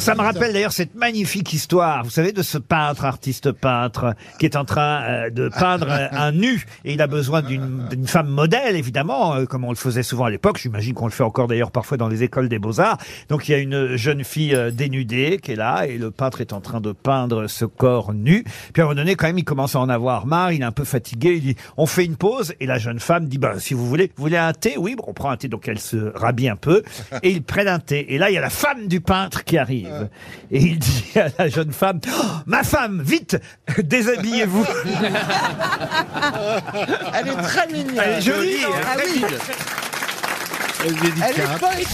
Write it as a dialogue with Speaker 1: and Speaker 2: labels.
Speaker 1: Ça me rappelle d'ailleurs cette magnifique histoire, vous savez, de ce peintre, artiste peintre, qui est en train euh, de peindre euh, un nu, et il a besoin d'une d'une femme modèle, évidemment, euh, comme on le faisait souvent à l'époque. J'imagine qu'on le fait encore d'ailleurs parfois dans les écoles des beaux-arts. Donc il y a une jeune fille dénudée qui est là, et le peintre est en train de peindre ce corps nu. Puis à un moment donné, quand même, il commence à en avoir marre, il est un peu fatigué, il dit, on fait une pause, et la jeune femme dit, bah, si vous voulez, vous voulez un thé? Oui, bon, on prend un thé, donc elle se rhabille un peu, et ils prennent un thé. Et là, il y a la femme du peintre qui arrive. Et il dit à la jeune femme, Oh, ma femme, vite, déshabillez-vous.
Speaker 2: Elle est très mignonne.
Speaker 1: Elle est jolie, hein.
Speaker 2: Ah oui,
Speaker 3: Elle est
Speaker 2: elle est
Speaker 3: délicate.
Speaker 2: poétique.